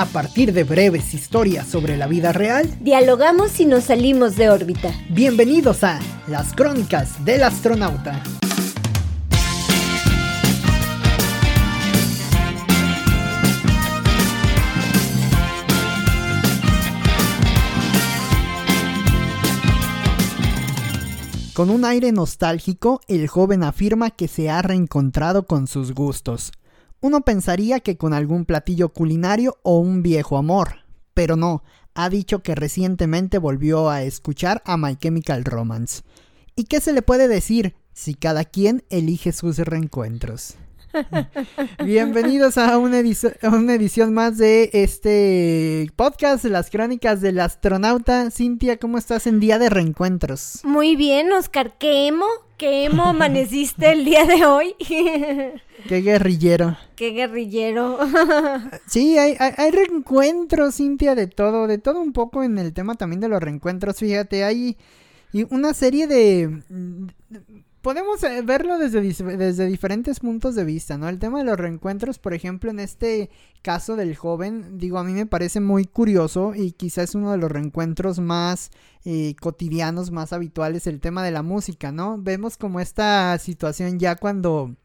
A partir de breves historias sobre la vida real, dialogamos y nos salimos de órbita. Bienvenidos a Las Crónicas del Astronauta. Con un aire nostálgico, el joven afirma que se ha reencontrado con sus gustos. Uno pensaría que con algún platillo culinario o un viejo amor, pero no, ha dicho que recientemente volvió a escuchar a My Chemical Romance. ¿Y qué se le puede decir si cada quien elige sus reencuentros? Bienvenidos a una, edición más de este podcast, las crónicas del astronauta. Cintia, ¿cómo estás en día de reencuentros? Muy bien, Oscar. ¿Qué emo? ¿Qué emo amaneciste el día de hoy? Qué guerrillero. Qué guerrillero. sí, hay, hay, reencuentros, Cintia, de todo, de todo un poco en el tema también de los reencuentros. Fíjate, hay una serie de podemos eh, verlo desde, desde diferentes puntos de vista, ¿no? El tema de los reencuentros, por ejemplo, en este caso del joven, digo, a mí me parece muy curioso y quizás uno de los reencuentros más eh, cotidianos, más habituales, el tema de la música, ¿no? Vemos como esta situación ya cuando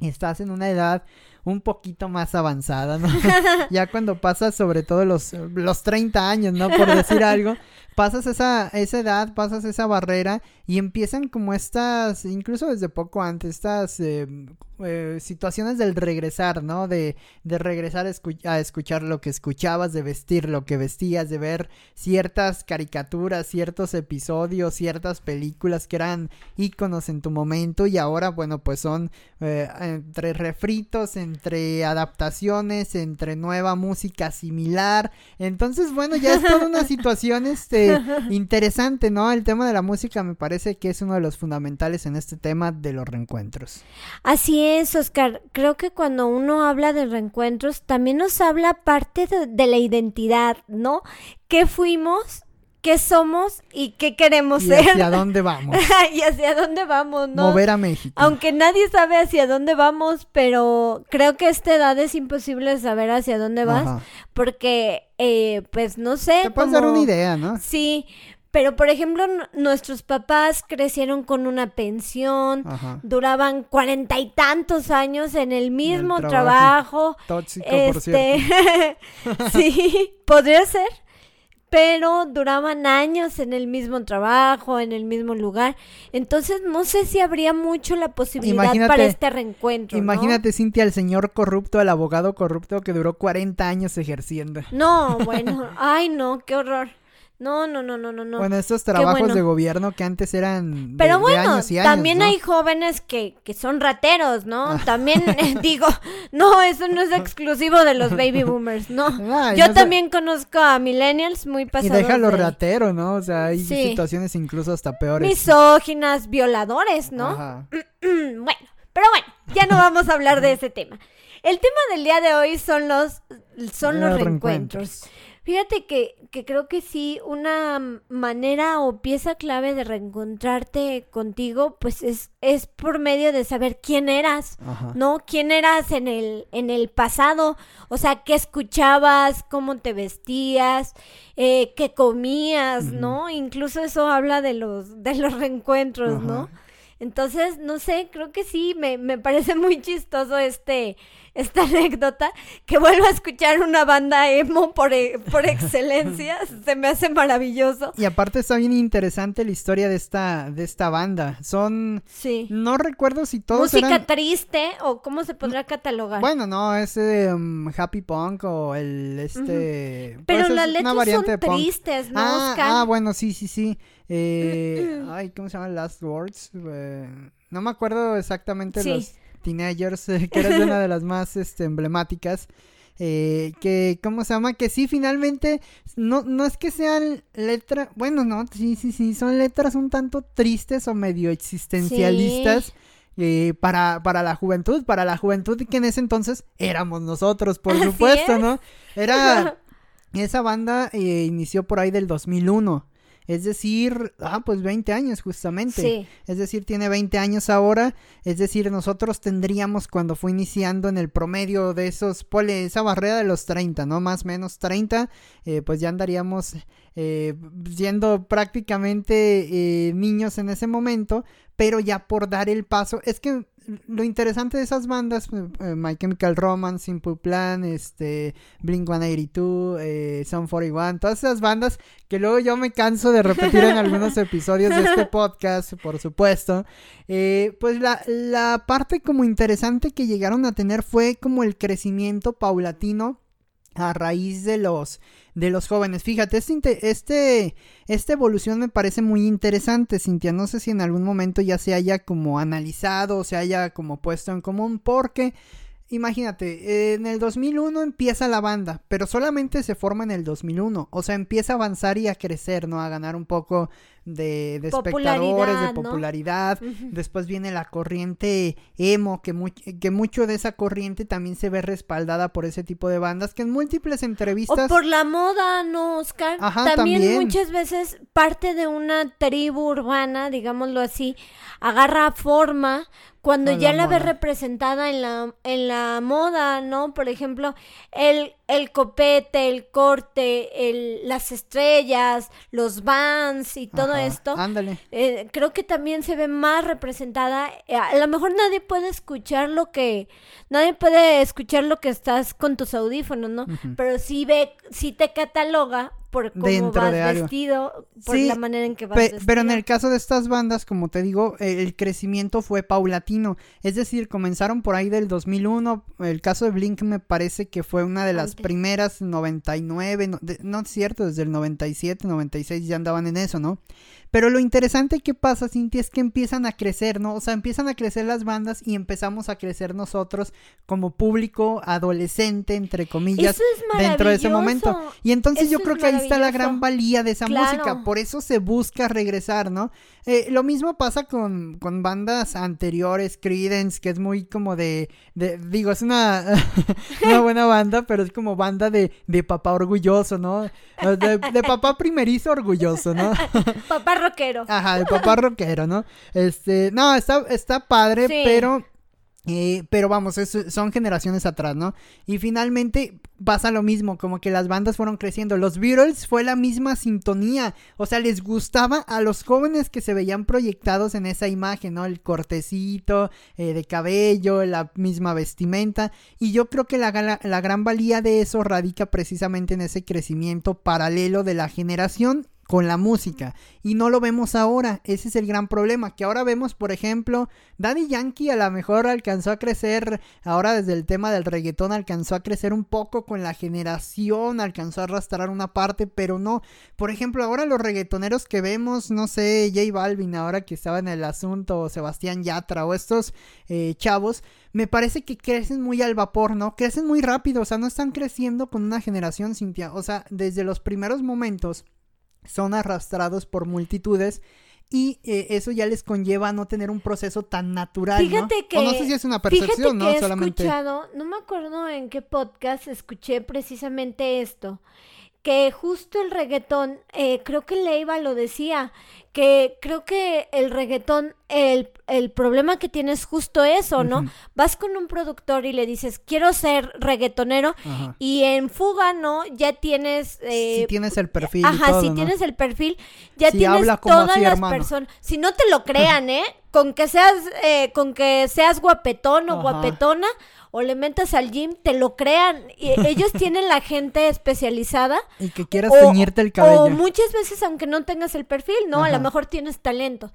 estás en una edad un poquito más avanzada, ¿no? ya cuando pasas sobre todo los, los 30 años, ¿no? Por decir algo, pasas esa, esa edad, pasas esa barrera y empiezan como estas, incluso desde poco antes, estas eh, eh, situaciones del regresar, ¿no? De, de regresar a, escuchar lo que escuchabas, de vestir lo que vestías, de ver ciertas caricaturas, ciertos episodios, ciertas películas que eran íconos en tu momento y ahora, bueno, pues son eh, entre refritos, entre adaptaciones, entre nueva música similar. Entonces, bueno, ya es toda una situación este, interesante, ¿no? El tema de la música me parece que es uno de los fundamentales en este tema de los reencuentros. Así es, Oscar. Creo que cuando uno habla de reencuentros, también nos habla parte de, la identidad, ¿no? ¿Qué fuimos? Qué somos y qué queremos y ser. Hacia dónde vamos. y hacia dónde vamos, ¿no? Mover a México. Aunque nadie sabe hacia dónde vamos, pero creo que a esta edad es imposible saber hacia dónde vas. Porque, eh, pues no sé. Te puedes dar una idea, ¿no? Sí. Pero, por ejemplo, nuestros papás crecieron con una pensión, duraban cuarenta y tantos años en el mismo trabajo. Tóxico, por este, sí, podría ser. Pero duraban años en el mismo trabajo, en el mismo lugar. Entonces, no sé si habría mucho la posibilidad para este reencuentro. Imagínate, Cintia, el señor corrupto, el abogado corrupto que duró 40 años ejerciendo. No, bueno, ay, no, qué horror. No, no, no, no, no. Bueno, estos trabajos de gobierno que antes eran. Pero bueno, también hay jóvenes que, que son rateros, ¿no? Ah. También digo, no, eso no es exclusivo de los baby boomers, no. Yo también conozco a millennials muy pasados. Y déjalo ratero, ¿no? O sea, hay situaciones incluso hasta peores. Misóginas, violadores, ¿no? bueno, pero bueno, ya no vamos a hablar de ese tema. El tema del día de hoy son los, son los, reencuentros. Fíjate que, que creo que sí, una manera o pieza clave de reencontrarte contigo, pues es, es por medio de saber quién eras, ¿no? ¿Quién eras en el, en el pasado? O sea, qué escuchabas, cómo te vestías, eh, qué comías, ¿no? Incluso eso habla de los, de los reencuentros, ¿no? Entonces, no sé, creo que sí, me, me parece muy chistoso este, esta anécdota, que vuelvo a escuchar una banda emo por, e, por excelencia, se me hace maravilloso. Y aparte está bien interesante la historia de esta, de esta banda. Son, sí. no recuerdo si todos Música triste o cómo se podrá catalogar. Bueno, no, es um, happy punk o el, este... Pero las letras son tristes, ¿no, ah, ah, bueno, sí, sí, sí. Eh, ay, ¿cómo se llama? Last Words. Eh, no me acuerdo exactamente los Teenagers, que era una de las más este, emblemáticas. Eh, que, ¿cómo se llama? Que sí, finalmente, no, no es que sean letras, bueno, no, sí, sí, sí, son letras un tanto tristes o medio existencialistas. Eh, para, para la juventud, para la juventud que en ese entonces éramos nosotros, por supuesto, ¿no? Era, esa banda eh, inició por ahí del 2001. Es decir, ah, pues 20 años justamente. Sí. Es decir, tiene 20 años ahora, es decir, nosotros tendríamos cuando fue iniciando en el promedio de esos, pole, esa barrera de los 30, ¿no? Más o menos 30, eh, pues ya andaríamos eh, siendo prácticamente eh, niños en ese momento, pero ya por dar el paso, es que lo interesante de esas bandas, eh, eh, My Chemical Romance, Simple Plan, este, Blink 182, eh, Sound 41, todas esas bandas que luego yo me canso de repetir en algunos episodios de este podcast, por supuesto. Eh, pues la, la parte como interesante que llegaron a tener fue como el crecimiento paulatino a raíz de los de los jóvenes. Fíjate, este, este, esta evolución me parece muy interesante, Cintia. No sé si en algún momento ya se haya como analizado o se haya como puesto en común, porque imagínate, en el 2001 empieza la banda, pero solamente se forma en el 2001. O sea, empieza a avanzar y a crecer, ¿no? A ganar un poco de, espectadores, de popularidad. Después viene la corriente emo, que, que mucho de esa corriente también se ve respaldada por ese tipo de bandas, que en múltiples entrevistas... O por la moda, ¿no, Oscar? Ajá, también, muchas veces parte de una tribu urbana, digámoslo así, agarra forma cuando ya la, ves representada en la, en la moda, ¿no? Por ejemplo, el, el copete, el corte, el, las estrellas, los vans y todo esto. Ándale. Eh, creo que también se ve más representada. Eh, a lo mejor nadie puede escuchar lo que, nadie puede escuchar lo que estás con tus audífonos, ¿no? Pero sí ve, sí te cataloga por cómo vas vestido, por la manera en que vas vestido. Pero en el caso de estas bandas, como te digo, el crecimiento fue paulatino. Es decir, comenzaron por ahí del 2001. El caso de Blink me parece que fue una de las primeras, 99, no, no es cierto, desde el 97, 96 ya andaban en eso, ¿no? Pero lo interesante que pasa, Cintia, es que empiezan a crecer, ¿no? O sea, empiezan a crecer las bandas y empezamos a crecer nosotros como público adolescente, entre comillas, dentro de ese momento. Y entonces yo creo que ahí está la gran valía de esa música. Por eso se busca regresar, ¿no? Eh, lo mismo pasa con, con bandas anteriores, Credence, que es muy como de, de digo, es una, una buena banda, pero es como banda de, de papá orgulloso, ¿no? De, de papá primerizo orgulloso, ¿no? papá rockero. Ajá, de papá rockero, ¿no? Este, no, está, está padre, pero eh, pero vamos, son generaciones atrás, ¿no? Y finalmente pasa lo mismo, como que las bandas fueron creciendo. Los Beatles fue la misma sintonía, o sea, les gustaba a los jóvenes que se veían proyectados en esa imagen, ¿no? El cortecito eh, de cabello, la misma vestimenta. Y yo creo que la, la gran valía de eso radica precisamente en ese crecimiento paralelo de la generación con la música. Y no lo vemos ahora. Ese es el gran problema. Que ahora vemos, por ejemplo, Daddy Yankee a lo mejor alcanzó a crecer, ahora desde el tema del reggaetón alcanzó a crecer un poco con la generación, alcanzó a arrastrar una parte, pero no. Por ejemplo, ahora los reggaetoneros que vemos, no sé, J Balvin ahora que estaba en el asunto, o Sebastián Yatra, o estos eh, chavos, me parece que crecen muy al vapor, ¿no? Crecen muy rápido, o sea, no están creciendo con una generación, Cintia. O sea, desde los primeros momentos son arrastrados por multitudes y eh, eso ya les conlleva a no tener un proceso tan natural. Fíjate que. no sé si es una percepción, ¿no? He escuchado, no me acuerdo en qué podcast escuché precisamente esto. Que justo el reggaetón, eh, creo que Leiva lo decía, que creo que el reggaetón, el, el problema que tienes justo eso, ¿no? Vas con un productor y le dices, quiero ser reggaetonero, y en fuga, ¿no? Ya tienes... Eh, si tienes el perfil. Ajá, si tienes el perfil, ya tienes todas las personas. Si no te lo crean, ¿eh? Con que seas, eh, con que seas guapetón o guapetona, o le metas al gym, te lo crean. Y ellos tienen la gente especializada. Y que quieras teñirte el cabello. O muchas veces, aunque no tengas el perfil, ¿no? A lo mejor tienes talento.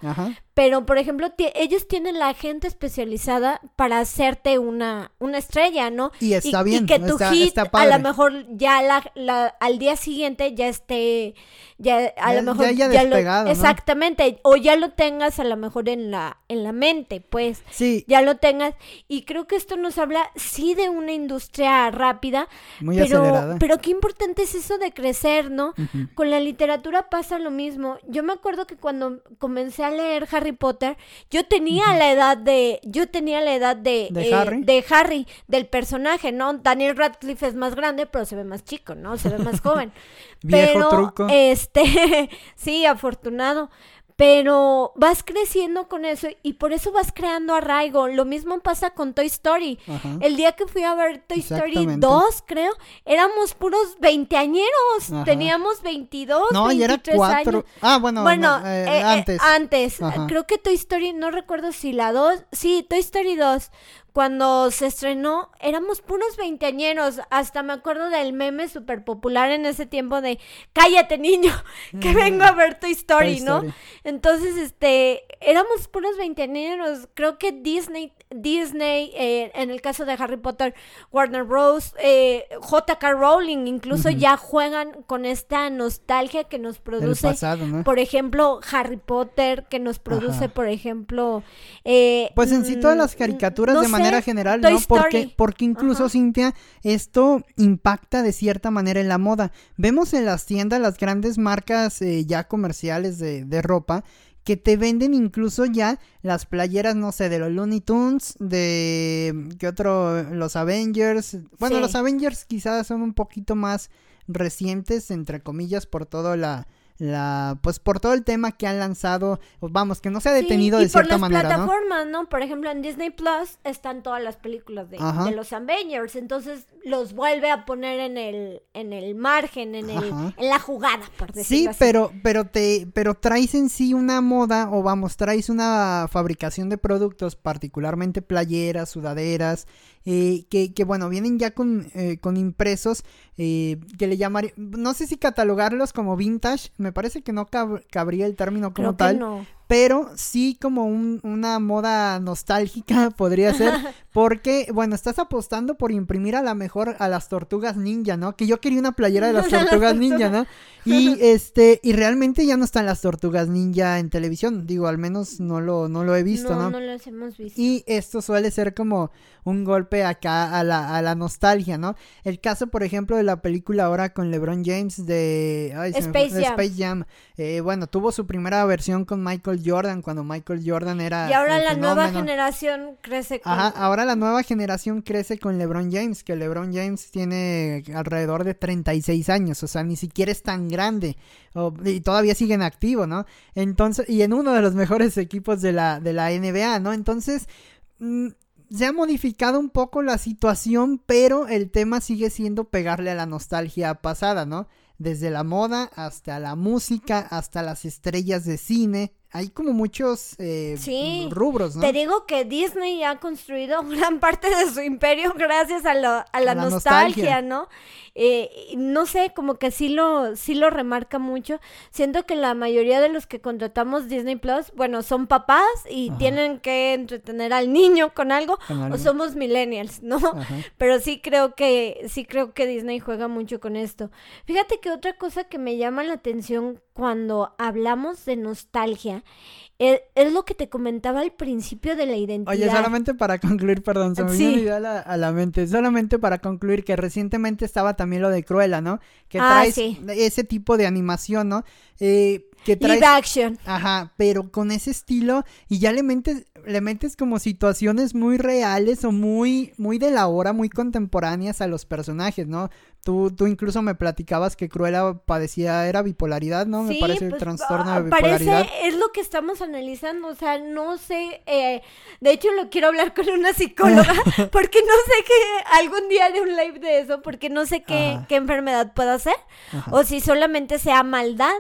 Pero, por ejemplo, ellos tienen la gente especializada para hacerte una, una estrella, ¿no? Y está bien. Y que tu hit, a lo mejor ya la, al día siguiente ya esté ya a lo mejor ya, despegado, exactamente. O ya lo tengas a lo mejor en la en la mente pues. Sí. Ya lo tengas. Y creo que esto nos habla sí de una industria rápida Muy pero acelerada. pero qué importante es eso de crecer no con la literatura pasa lo mismo. Yo me acuerdo que cuando comencé a leer Harry Harry Potter, yo tenía la edad de, yo tenía la edad de, ¿De Harry? de Harry, del personaje, ¿no? Daniel Radcliffe es más grande, pero se ve más chico, ¿no? Se ve más joven. Viejo pero, truco. este, sí, afortunado. Pero vas creciendo con eso y por eso vas creando arraigo. Lo mismo pasa con Toy Story. Ajá. El día que fui a ver Toy Story Exactamente. 2, creo, éramos puros veinteañeros. Teníamos 22, No, y era 23 cuatro. años. Ah, bueno, Bueno, no, eh, eh, eh, antes. antes. Ajá. Creo que Toy Story, no recuerdo si la 2. Sí, Toy Story 2. Cuando se estrenó, éramos puros veinteañeros. Hasta me acuerdo del meme súper popular en ese tiempo de Cállate, niño, que vengo a ver Story, Toy ¿no? Story. Entonces, este, éramos puros veinteañeros. Creo que Disney, Disney, eh, en el caso de Harry Potter, Warner Bros., eh, J.K. Rowling, incluso ya juegan con esta nostalgia que nos produce pasado, ¿no? por ejemplo, Harry Potter, que nos produce, Ajá. por ejemplo... eh, Pues en sí todas mm, las caricaturas no de sé, manera general, Toy ¿no? Porque, Story. porque incluso, Ajá. Cintia, esto impacta de cierta manera en la moda. Vemos en las tiendas las grandes marcas eh, ya comerciales de, de ropa que te venden incluso ya las playeras, no sé, de los Looney Tunes, de... ¿Qué otro? Los Avengers. Bueno, Sí. los Avengers quizás son un poquito más recientes, entre comillas, por todo la... La, pues por todo el tema que han lanzado, vamos, que no se ha sí, detenido de cierta por las manera, plataformas, ¿no? Por ejemplo, en Disney Plus están todas las películas de, los Avengers, entonces los vuelve a poner en el, en el margen, en, el, Ajá. en la jugada, por Sí, decirlo así. pero, pero te, pero traes en sí una moda, o vamos, traes una fabricación de productos, particularmente playeras, sudaderas, eh, que, que bueno, vienen ya con, eh, con impresos, eh, que le llamaría, no sé si catalogarlos como vintage, me parece que no cab- cabría el término como Creo que tal, no. Pero sí como un- una moda nostálgica podría ser, porque, bueno, estás apostando por imprimir a la mejor a las tortugas ninja, ¿no? Que yo quería una playera de las tortugas ninja, ¿no? Y este, y realmente ya no están las tortugas ninja en televisión, digo, al menos no lo, no lo he visto, no, ¿no? no los hemos visto. Y esto suele ser como un golpe acá a la, a la nostalgia, ¿no? El caso, por ejemplo, de la película ahora con LeBron James de, ay, me Space de Jam. Space Jam. Eh, bueno, tuvo su primera versión con Michael Jordan, cuando Michael Jordan era... y ahora la nueva generación crece con... Ajá, ahora la nueva generación crece con LeBron James, que LeBron James tiene alrededor de 36 años, o sea, ni siquiera es tan grande, o- y todavía sigue en activo, ¿no? Entonces, y en uno de los mejores equipos de la, de la NBA, ¿no? Entonces, mm, se ha modificado un poco la situación, pero el tema sigue siendo pegarle a la nostalgia pasada, ¿no? Desde la moda hasta la música, hasta las estrellas de cine. Hay como muchos eh, Sí. rubros, ¿no? Te digo que Disney ha construido gran parte de su imperio gracias a, lo- a la, A la nostalgia, nostalgia. ¿no? Eh, no sé, como que sí lo, sí lo remarca mucho. Siento que la mayoría de los que contratamos Disney Plus, bueno, son papás y Ajá. tienen que entretener al niño con algo, Con o somos millennials, ¿no? Ajá. Pero sí creo que, sí creo que Disney juega mucho con esto. Fíjate que otra cosa que me llama la atención cuando hablamos de nostalgia es, es lo que te comentaba al principio de la identidad. Oye, solamente para concluir, perdón, se me Sí. vino a la, a la mente. Solamente para concluir que recientemente estaba también lo de Cruella, ¿no? Que Ah, traes sí. ese tipo de animación, ¿no? Eh, que traes... Live action. Ajá, pero con ese estilo y ya le metes, le metes como situaciones muy reales o muy, muy de la hora, muy contemporáneas a los personajes, ¿no? Tú, tú incluso me platicabas que Cruella padecía, era bipolaridad, ¿no? me parece el pues, trastorno ah, de bipolaridad. Parece, es lo que estamos analizando, o sea, no sé, eh, de hecho lo quiero hablar con una psicóloga, porque no sé que algún día haré un live de eso, porque no sé qué, qué enfermedad pueda ser, Ajá. o si solamente sea maldad,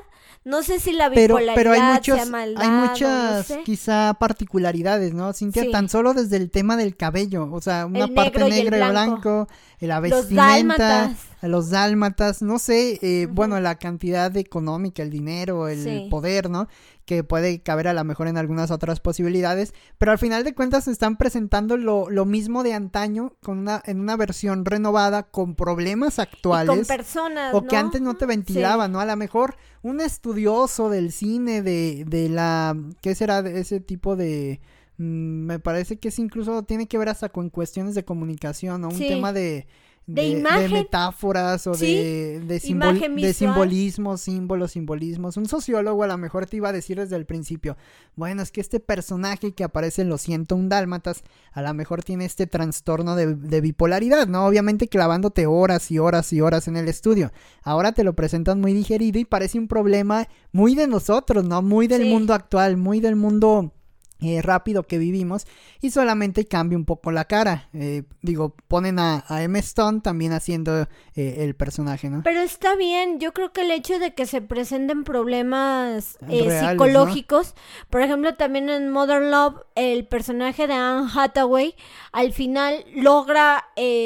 no sé si la pero, bipolaridad pero hay muchos, sea maldad, hay no muchas sé. quizá particularidades, ¿no? Cintia, Sí. tan solo desde el tema del cabello, o sea, una El parte y negra y blanco. blanco, la Los vestimenta, dálmatas. los dálmatas, no sé, eh, bueno, la cantidad económica, el dinero, el Sí. poder, ¿no? Que puede caber a lo mejor en algunas otras posibilidades, pero al final de cuentas están presentando lo, lo mismo de antaño con una, en una versión renovada con problemas Y actuales. con personas, O que antes no te ventilaban, ¿no? A lo mejor un estudioso del cine, de, de la... ¿Qué será de ese tipo de...? Mm, me parece que es incluso tiene que ver hasta con cuestiones de comunicación, ¿no? Un Sí. tema de... de, metáforas o de, de, simbolismos, símbolos, simbolismos. Un sociólogo a lo mejor te iba a decir desde el principio, bueno, es que este personaje que aparece en los 101 dálmatas, a lo mejor tiene este trastorno de, bipolaridad, ¿no? Obviamente clavándote horas y horas y horas en el estudio. Ahora te lo presentan muy digerido y parece un problema muy de nosotros, ¿no? Muy del mundo actual, muy del mundo eh, rápido que vivimos y solamente cambia un poco la cara. Eh, digo, ponen a, a M. Stone también haciendo eh, el personaje, ¿no? Pero está bien, yo creo que el hecho de que se presenten problemas psicológicos, por ejemplo, también en Modern Love, el personaje de Anne Hathaway al final logra,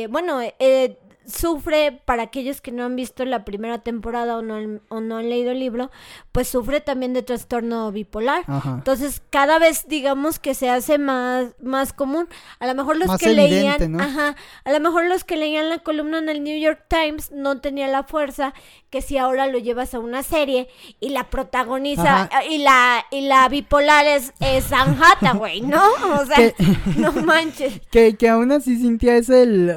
bueno, eh, sufre, para aquellos que no han visto la primera temporada o no, o no han leído el libro, pues sufre también de trastorno bipolar. Entonces, cada vez digamos que se hace más, más común. A lo mejor los que leían, ajá, a lo mejor los que leían la columna en el New York Times no tenía la fuerza que si ahora lo llevas a una serie y la protagoniza y la y la bipolar es, es Anne Hathaway, ¿no? O sea, no manches. Que, que aún así Cintia es el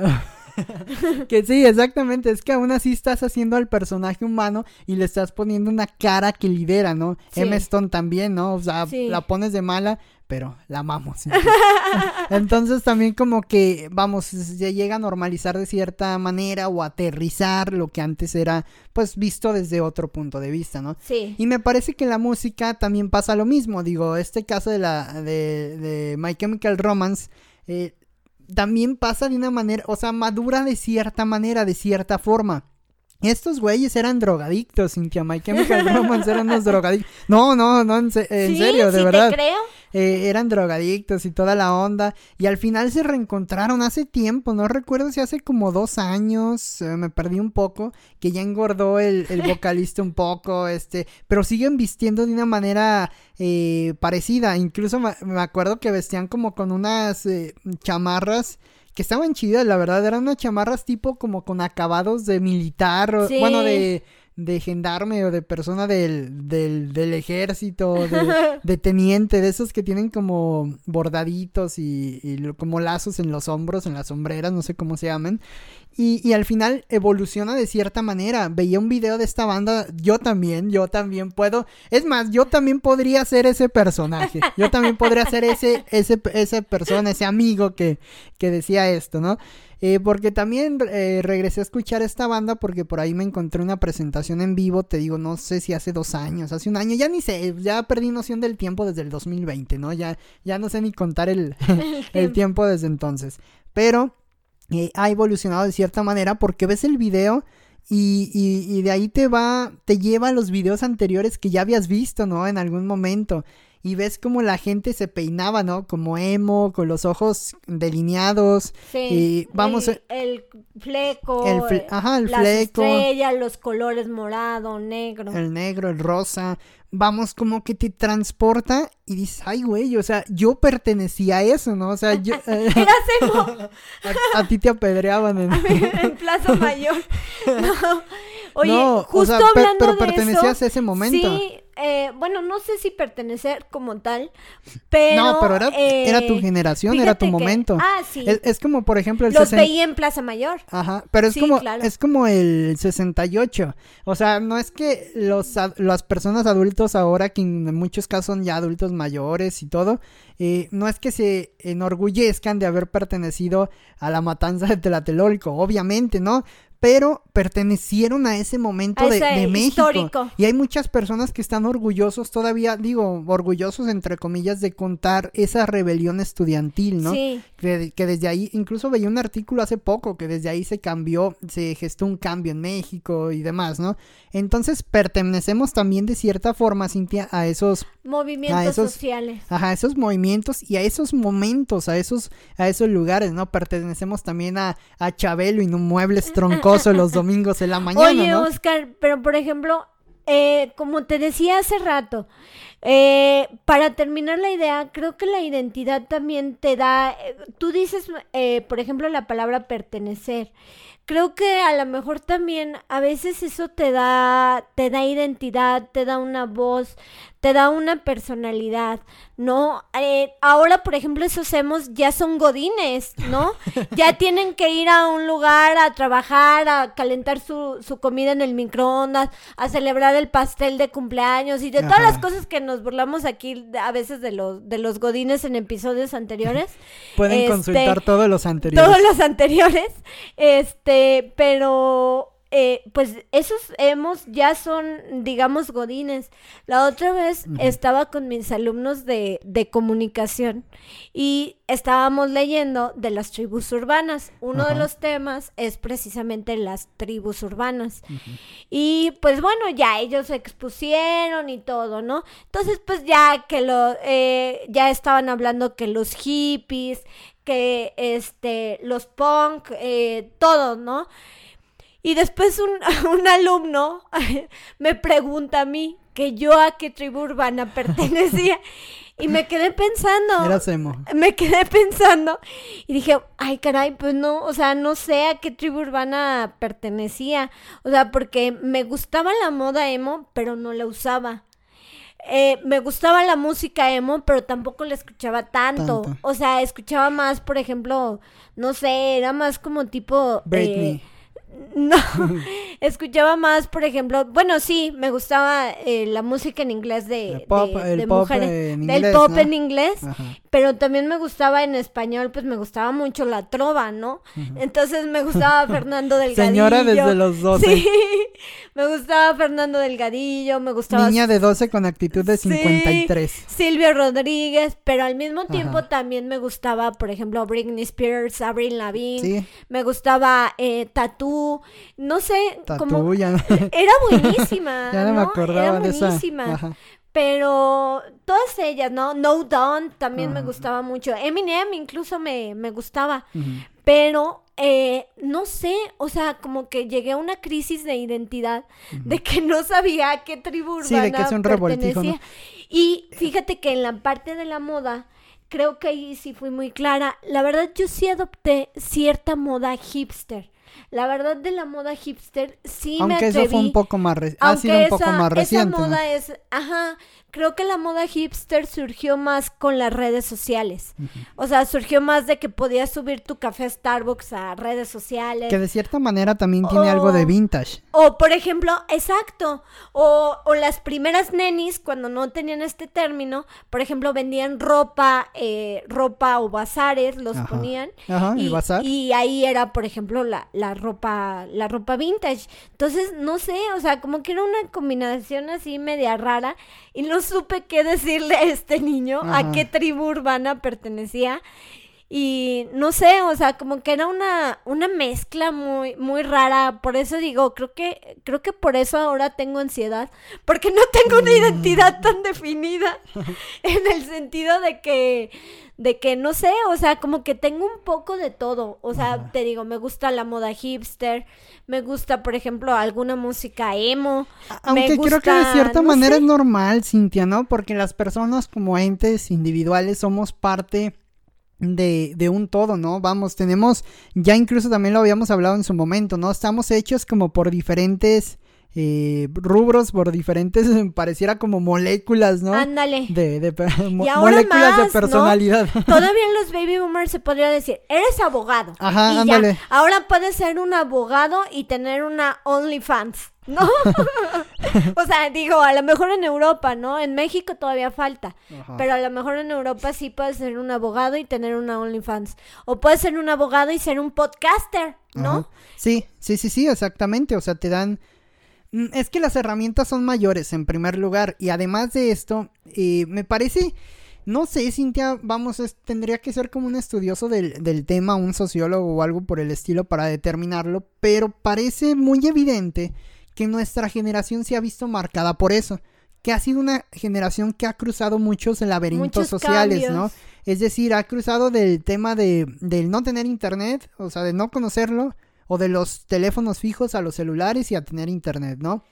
que sí, exactamente. Es que aún así estás haciendo al personaje humano y le estás poniendo una cara que lidera, ¿no? M. Stone también, ¿no? O sea, la pones de mala, pero la amamos. Entonces también como que, vamos, se llega a normalizar de cierta manera o aterrizar lo que antes era, pues, visto desde otro punto de vista, ¿no? Sí. Y me parece que la música también pasa lo mismo. Digo, este caso de la, de, de My Chemical Romance, eh, también pasa de una manera, o sea, madura de cierta manera, de cierta forma. Estos güeyes eran drogadictos, Cintia My Chemical Romance eran unos drogadictos. No, no, no, en, serio, de verdad. Te creo. Eh, eran drogadictos y toda la onda. Y al final se reencontraron hace tiempo, no recuerdo si hace como dos años, eh, me perdí un poco, que ya engordó el, el vocalista un poco, este, pero siguen vistiendo de una manera eh, parecida. Incluso me, acuerdo que vestían como con unas chamarras que estaban chidas, la verdad, eran unas chamarras tipo como con acabados de militar, o, bueno, de, de gendarme o de persona del, del, del ejército, de, teniente, de esos que tienen como bordaditos y, y, como lazos en los hombros, en las sombreras, no sé cómo se llaman. Y, y, al final evoluciona de cierta manera. Veía un video de esta banda, yo también, yo también puedo. Es más, yo también podría ser ese personaje. Yo también podría ser ese, ese, esa persona, ese amigo que, que decía esto, ¿no? Eh, porque también eh, regresé a escuchar esta banda porque por ahí me encontré una presentación en vivo, te digo, no sé si hace dos años, hace un año, ya ni sé, ya perdí noción del tiempo desde el 2020, ¿no? Ya, ya no sé ni contar el, el tiempo desde entonces. Pero eh, ha evolucionado de cierta manera porque ves el video y, y, y, de ahí te va, te lleva a los videos anteriores que ya habías visto, ¿no? En algún momento. Y ves como la gente se peinaba, ¿no? Como emo, con los ojos delineados. Sí. Y vamos. El, el fleco. El ajá, el las estrellas, los colores morado, negro. El negro, el rosa vamos, como que te transporta y dices, ay, güey, o sea, yo pertenecía a eso, ¿no? O sea, yo... Eh, a, ti te apedreaban en... en Plaza Mayor. No. Oye, justo hablando pero pertenecías a ese momento. Sí, eh, bueno, no sé si pertenecer como tal, pero... No, pero era, era tu eh, generación, era tu momento. ah, sí. Es, como, por ejemplo, el... Los veía en Plaza Mayor. Ajá, pero es, como, es como el 68. O sea, no es que los, las personas ahora, que en muchos casos son ya adultos mayores y todo, eh, no es que se enorgullezcan de haber pertenecido a la matanza de Tlatelolco, obviamente, ¿no? Pero pertenecieron a ese momento de, México. Histórico. Y hay muchas personas que están orgullosos todavía, digo, orgullosos entre comillas de contar esa rebelión estudiantil, ¿no? Sí. Que, desde ahí, incluso veía un artículo hace poco que desde ahí se cambió, se gestó un cambio en México y demás, ¿no? Entonces pertenecemos también de cierta forma, Cintia, a esos movimientos sociales. Ajá, esos movimientos y a esos momentos, a esos, a esos lugares, ¿no? Pertenecemos también a, a Chabelo y no muebles troncos los domingos en la mañana. Oye, Oscar, pero por ejemplo, eh, como te decía hace rato, eh, para terminar la idea, creo que la identidad también te da, eh, tú dices, por ejemplo, la palabra pertenecer. Creo que a lo mejor también a veces eso te da, te da identidad, te da una voz, te da una personalidad, ¿no? Eh, ahora, por ejemplo, esos hemos ya son godines, ¿no? ya tienen que ir a un lugar a trabajar, a calentar su, su comida en el microondas, a celebrar el pastel de cumpleaños y de todas las cosas que nos burlamos aquí a veces de los, de los godines en episodios anteriores. Pueden este, consultar todos los anteriores. Todos los anteriores. Este, pero eh, pues esos hemos ya son, digamos, godines. La otra vez estaba con mis alumnos de, de, comunicación y estábamos leyendo de las tribus urbanas. Uno de los temas es precisamente las tribus urbanas. Y pues bueno, ya ellos se expusieron y todo, ¿no? Entonces, pues ya que lo, eh, ya estaban hablando que los hippies, que este, los punk, eh, todo, ¿no? Y después un, un alumno me pregunta a mí que yo a qué tribu urbana pertenecía. Y me quedé pensando. Era emo. Me quedé pensando y dije, ay caray, pues no, o sea, no sé a qué tribu urbana pertenecía. O sea, porque me gustaba la moda emo, pero no la usaba. Eh, me gustaba la música emo, pero tampoco la escuchaba tanto. O sea, escuchaba más, por ejemplo, no sé, era más como tipo... Break no, escuchaba más, por ejemplo, bueno, sí, me gustaba eh, la música en inglés de, pop, de, mujeres, en inglés, del pop en inglés, pero también me gustaba en español, pues me gustaba mucho la trova, ¿no? Entonces me gustaba Fernando Delgadillo. Señora desde los 12. Sí, me gustaba Fernando Delgadillo, me gustaba... Niña de 12 con actitud de 53. Sí, Silvia Rodríguez, pero al mismo tiempo también me gustaba, por ejemplo, Britney Spears, Avril Lavigne, me gustaba eh, no sé, como era buenísima, ya no, me acordaba era buenísima. Pero todas ellas, ¿no? No Dawn también me gustaba mucho. Eminem incluso me, me gustaba. Pero eh, no sé, o sea, como que llegué a una crisis de identidad de que no sabía a qué tribu urbana sí, de que es un pertenecía. Y fíjate que en la parte de la moda, creo que ahí sí fui muy clara. La verdad, yo sí adopté cierta moda hipster. La verdad de la moda hipster sí me atreví. Aunque eso fue un poco más, ha sido un poco más reciente. Esa moda es, ajá, creo que la moda hipster surgió más con las redes sociales. O sea, surgió más de que podías subir tu café Starbucks a redes sociales. Que de cierta manera también tiene algo de vintage. O, por ejemplo, exacto. O, o, las primeras nenis, cuando no tenían este término, por ejemplo, vendían ropa, eh, ropa o bazares, los ponían. Ajá, y, bazar. Y ahí era, por ejemplo, la, la ropa, la ropa vintage. Entonces, no sé, o sea, como que era una combinación así media rara. Y no supe qué decirle a este niño, a qué tribu urbana pertenecía. Y no sé, o sea, como que era una, una mezcla muy, muy rara. Por eso digo, creo que, creo que por eso ahora tengo ansiedad. Porque no tengo una mm. identidad tan definida. en el sentido de que, de que no sé, o sea, como que tengo un poco de todo. O sea, te digo, me gusta la moda hipster, me gusta, por ejemplo, alguna música emo. Aunque creo que de cierta manera es normal, Cintia, ¿no? Porque las personas como entes individuales somos parte de, de, un todo, ¿no? Vamos, tenemos, ya incluso también lo habíamos hablado en su momento, ¿no? Estamos hechos como por diferentes eh, rubros por diferentes, pareciera como moléculas, ¿no? Ándale. De, de moléculas de personalidad. Todavía en los baby boomers se podría decir, eres abogado. Ajá, ándale. Ahora puedes ser un abogado y tener una OnlyFans. ¿No? o sea, digo, a lo mejor en Europa, ¿no? En México todavía falta. Pero a lo mejor en Europa sí puedes ser un abogado y tener una OnlyFans. O puedes ser un abogado y ser un podcaster, ¿no? Sí, sí, sí, sí, exactamente. O sea, te dan Mm, es que las herramientas son mayores en primer lugar y además de esto, eh, me parece, no sé, Cintia, vamos, tendría que ser como un estudioso del, del, tema, un sociólogo o algo por el estilo para determinarlo, pero parece muy evidente que nuestra generación se ha visto marcada por eso, que ha sido una generación que ha cruzado muchos laberintos sociales, ¿no? Es decir, ha cruzado del tema de, del no tener internet, o sea, de no conocerlo, o de los teléfonos fijos a los celulares y a tener internet, ¿no?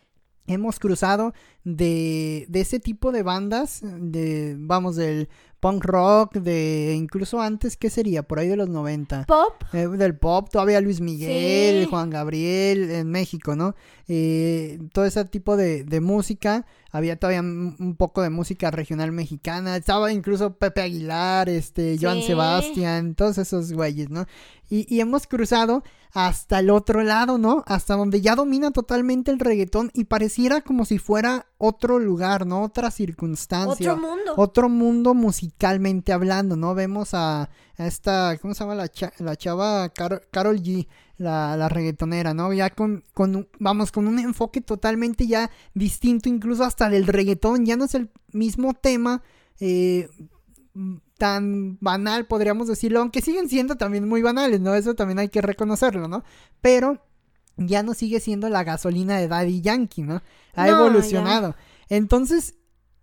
Hemos cruzado de, de ese tipo de bandas, de, vamos, del punk rock, de incluso antes, ¿qué sería? Por ahí de los 90. Pop. Eh, del pop, todavía Luis Miguel, Juan Gabriel, en México, ¿no? Eh, todo ese tipo de, de música. Había todavía un poco de música regional mexicana. Estaba incluso Pepe Aguilar, este, Joan Sebastián, todos esos güeyes, ¿no? Y, y hemos cruzado hasta el otro lado, ¿no? Hasta donde ya domina totalmente el reggaetón y pareciera como si fuera otro lugar, ¿no? Otra circunstancia. Otro mundo. Otro mundo musicalmente hablando, ¿no? Vemos a, esta, ¿cómo se llama la, la chava? Carol, G, la, la, reggaetonera, ¿no? Ya con, con, vamos, con un enfoque totalmente ya distinto, incluso hasta del reggaetón, ya no es el mismo tema. Eh, tan banal, podríamos decirlo, aunque siguen siendo también muy banales, ¿no? Eso también hay que reconocerlo, ¿no? Pero ya no sigue siendo la gasolina de Daddy Yankee, ¿no? Ha evolucionado. Entonces,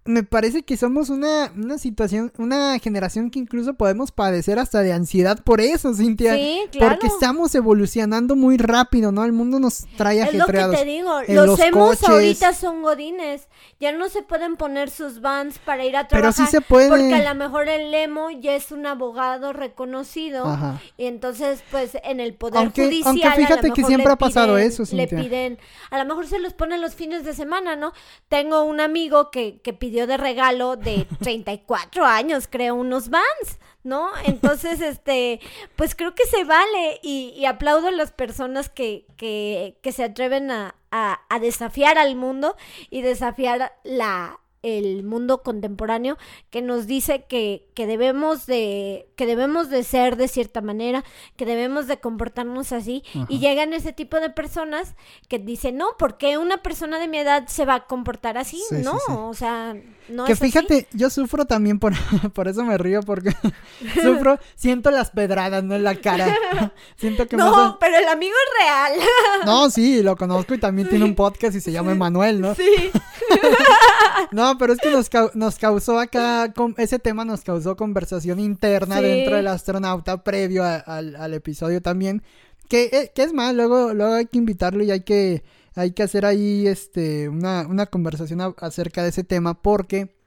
me parece que somos una, una situación, una generación que incluso podemos padecer hasta de ansiedad por eso, Cintia. Sí, claro. Porque estamos evolucionando muy rápido, ¿no? El mundo nos trae ajetreados. Es lo que te digo, los, hemos ahorita son godines. Ya no se pueden poner sus vans para ir a trabajar. Pero sí se puede. Porque a lo mejor el lemo ya es un abogado reconocido. Ajá. Y entonces, pues, en el Poder Judicial. Aunque fíjate que siempre ha pasado eso, Cintia. Le piden, a lo mejor se los ponen los fines de semana, ¿no? Tengo un amigo que, que pidió de regalo de 34 años, creo, unos Vans, ¿no? Entonces, este, pues creo que se vale y, aplaudo a las personas que, que, que se atreven a, a desafiar al mundo y desafiar la, el mundo contemporáneo que nos dice que, que, debemos de que debemos de ser de cierta manera que debemos de comportarnos así y llegan ese tipo de personas que dicen no porque una persona de mi edad se va a comportar así no o sea no que fíjate yo sufro también por por eso me río porque sufro siento las pedradas no en la cara. Siento que no pero el amigo es real. No sí lo conozco y también tiene un podcast y se llama Emanuel no sí. No, pero es que nos, nos causó acá, ese tema nos causó conversación interna dentro del astronauta previo al episodio también. Que, eh, que, es más, luego, luego hay que invitarlo y hay que, hay que hacer ahí este, una, una conversación acerca de ese tema porque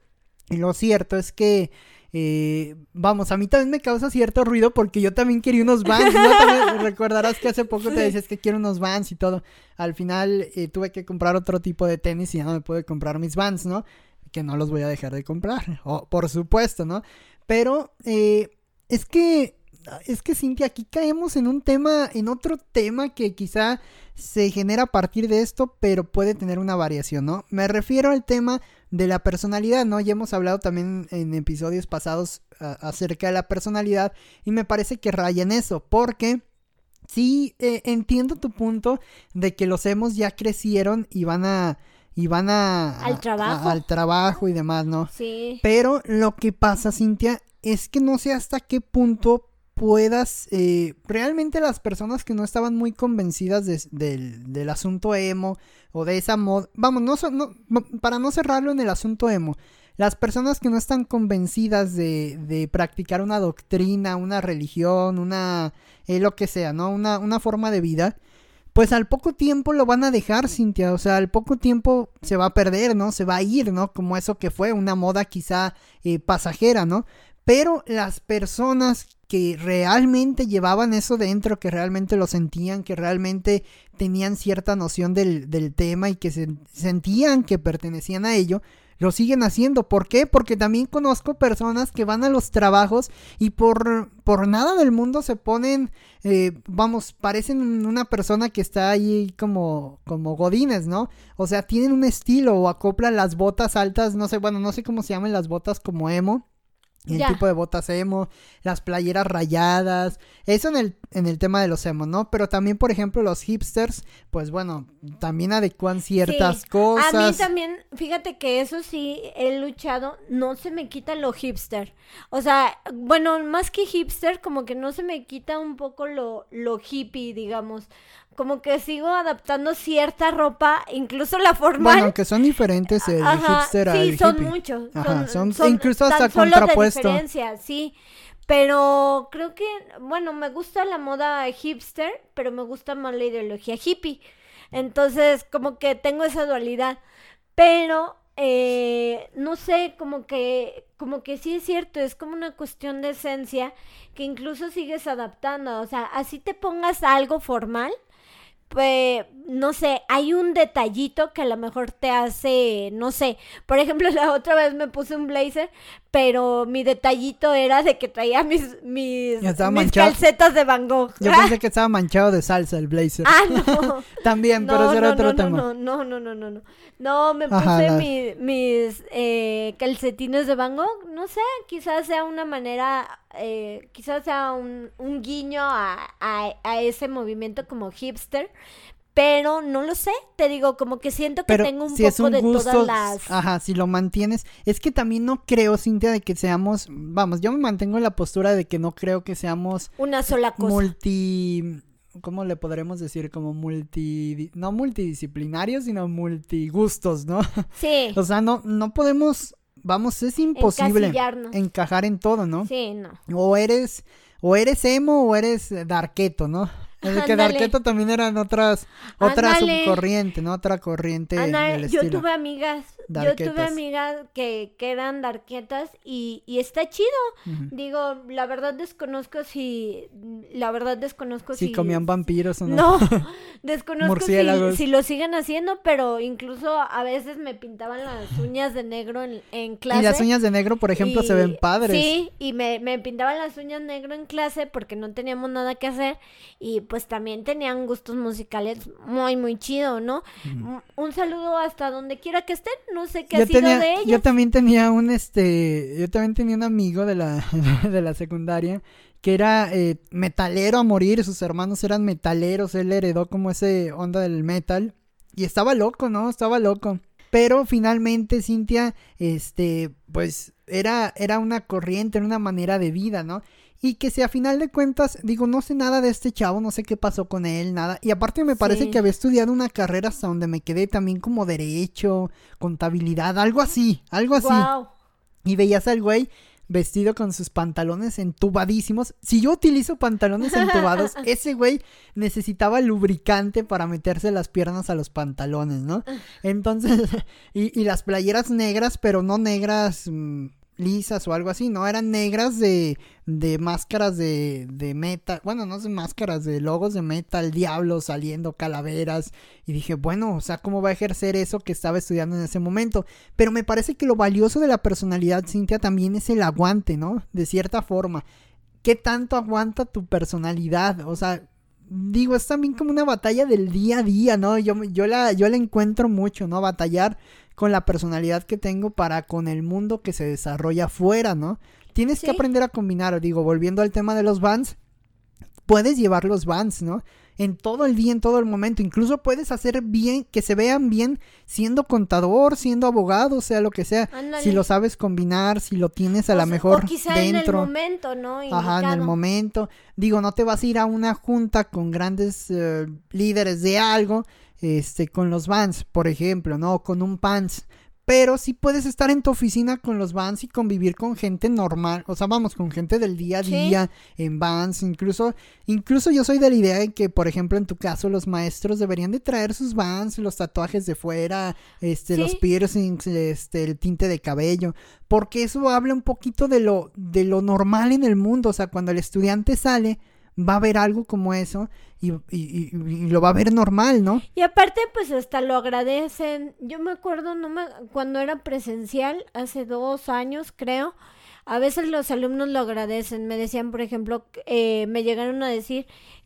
lo cierto es que eh, vamos, a mí también me causa cierto ruido porque yo también quería unos Vans, ¿no? recordarás que hace poco te decías que quiero unos Vans y todo. Al final eh, tuve que comprar otro tipo de tenis y ya no me pude comprar mis Vans, ¿no? Que no los voy a dejar de comprar, oh, por supuesto, ¿no? Pero eh, es que, es que Cintia, aquí caemos en un tema, en otro tema que quizá se genera a partir de esto, pero puede tener una variación, ¿no? Me refiero al tema de la personalidad, ¿no? Ya hemos hablado también en episodios pasados acerca de la personalidad y me parece que raya en eso, porque sí eh, entiendo tu punto de que los hemos ya crecieron y van a y van a al trabajo al trabajo y demás, ¿no? Sí. Pero lo que pasa, Cintia, es que no sé hasta qué punto puedas, eh, realmente las personas que no estaban muy convencidas del asunto emo o de esa moda, vamos, no, para no cerrarlo en el asunto emo, las personas que no están convencidas de, de practicar una doctrina, una religión, una, eh, lo que sea, ¿no? Una, una forma de vida, pues al poco tiempo lo van a dejar, Cintia. O sea, al poco tiempo se va a perder, ¿no? Se va a ir, ¿no? Como eso que fue una moda quizá eh, pasajera, ¿no? Pero las personas que realmente llevaban eso dentro, que realmente lo sentían, que realmente tenían cierta noción del, tema y que se, sentían que pertenecían a ello, lo siguen haciendo. ¿Por qué? Porque también conozco personas que van a los trabajos y por, por nada del mundo se ponen, eh, vamos, parecen una persona que está ahí como, como godines, ¿no? O sea, tienen un estilo o acoplan las botas altas, no sé, bueno, no sé cómo se llaman las botas como emo el tipo de botas emo, las playeras rayadas, eso en el, en el tema de los emo, ¿no? Pero también, por ejemplo, los hipsters, pues bueno, también adecuan ciertas cosas. A mí también, fíjate que eso sí he luchado, no se me quita lo hipster. O sea, bueno, más que hipster, como que no se me quita un poco lo, lo hippie, digamos como que sigo adaptando cierta ropa, incluso la formal. Bueno, que son diferentes el hipster al Sí, son muchos. son, incluso hasta contrapuesto. diferencia, sí. Pero creo que, bueno, me gusta la moda hipster, pero me gusta más la ideología hippie. Entonces, como que tengo esa dualidad. Pero eh, no sé, como que, como que sí es cierto, es como una cuestión de esencia que incluso sigues adaptando, o sea, así te pongas algo formal, pues, no sé, hay un detallito que a lo mejor te hace, no sé, por ejemplo, la otra vez me puse un blazer, pero mi detallito era de que traía mis, mis, mis calcetas de Van Gogh. Yo pensé que estaba manchado de salsa el blazer. Ah, no. También, pero ese era otro tema. No, no, no, no, no, no. No, me puse mis eh, calcetines de Van Gogh. No sé, quizás sea una manera, eh, quizás sea un, un guiño a, a, a ese movimiento como hipster pero no lo sé, te digo, como que siento que tengo un poco de todas las... Ajá, si lo mantienes, es que también no creo, Cintia, de que seamos, vamos, yo me mantengo en la postura de que no creo que seamos... Una sola cosa. Multi... ¿Cómo le podremos decir? Como multi... No multidisciplinarios, sino multigustos, ¿no? Sí. o sea, no, no podemos... Vamos, es imposible encajar en todo, ¿no? Sí, no. O eres... O eres emo o eres darketo, ¿no? Es que Darketo también eran otras, otra subcorriente, ¿no? Otra corriente del Yo tuve amigas, yo tuve amigas que, que eran darquetas y, y está chido. Digo, la verdad desconozco si, la verdad desconozco si... Si comían vampiros o no. No, desconozco si, si, lo siguen haciendo, pero incluso a veces me pintaban las uñas de negro en, en clase. Y las uñas de negro, por ejemplo, se ven padres. Sí, y me, me pintaban las uñas negro en clase porque no teníamos nada que hacer y pues también tenían gustos musicales muy, muy chido, ¿no? Un saludo hasta donde quiera que estén, no sé qué ha sido de ellos. Yo también tenía un, este, yo también tenía un amigo de la, de la secundaria que era eh, metalero a morir, sus hermanos eran metaleros, él heredó como ese onda del metal y estaba loco, ¿no? Estaba loco. Pero finalmente Cintia, este, pues era, era una corriente, era una manera de vida, ¿no? Y que si a final de cuentas, digo, no sé nada de este chavo, no sé qué pasó con él, nada. Y aparte me parece que había estudiado una carrera hasta donde me quedé también como derecho, contabilidad, algo así, algo así. Y veías al güey vestido con sus pantalones entubadísimos. Si yo utilizo pantalones entubados, ese güey necesitaba lubricante para meterse las piernas a los pantalones, ¿no? Ah. Entonces, y, y las playeras negras, pero no negras... Mm, lisas o algo así, no, eran negras de, de máscaras de, de metal, bueno, no sé, máscaras de logos de metal, diablos saliendo, calaveras, y dije, bueno, o sea, ¿cómo va a ejercer eso que estaba estudiando en ese momento? Pero me parece que lo valioso de la personalidad, Cintia, también es el aguante, ¿no? De cierta forma. ¿Qué tanto aguanta tu personalidad? O sea, digo, es también como una batalla del día a día, ¿no? Yo, yo, la, yo la encuentro mucho, ¿no? Batallar con la personalidad que tengo para con el mundo que se desarrolla afuera, ¿no? Tienes que aprender a combinar, digo, volviendo al tema de los bands, puedes llevar los bands, ¿no? En todo el día, en todo el momento. Incluso puedes hacer bien, que se vean bien siendo contador, siendo abogado, sea lo que sea. Si lo sabes combinar, si lo tienes a la mejor o quizá dentro. en el momento, ¿no? Ajá, en el momento. Digo, no te vas a ir a una junta con grandes eh, líderes de algo este, con los vans, por ejemplo, ¿no? Con un pants. Pero sí puedes estar en tu oficina con los vans y convivir con gente normal, o sea, vamos, con gente del día a día, en vans, incluso, incluso yo soy de la idea de que, por ejemplo, en tu caso, los maestros deberían de traer sus vans, los tatuajes de fuera, este, los piercings, este, el tinte de cabello, porque eso habla un poquito de lo, de lo normal en el mundo, o sea, cuando el estudiante sale, va a ver algo como eso y, y, y, lo va a ver normal, ¿no? Y aparte, pues hasta lo agradecen. Yo me acuerdo no me, cuando era presencial, hace dos años creo, a veces los alumnos lo agradecen. Me decían, por ejemplo, eh, me llegaron a decir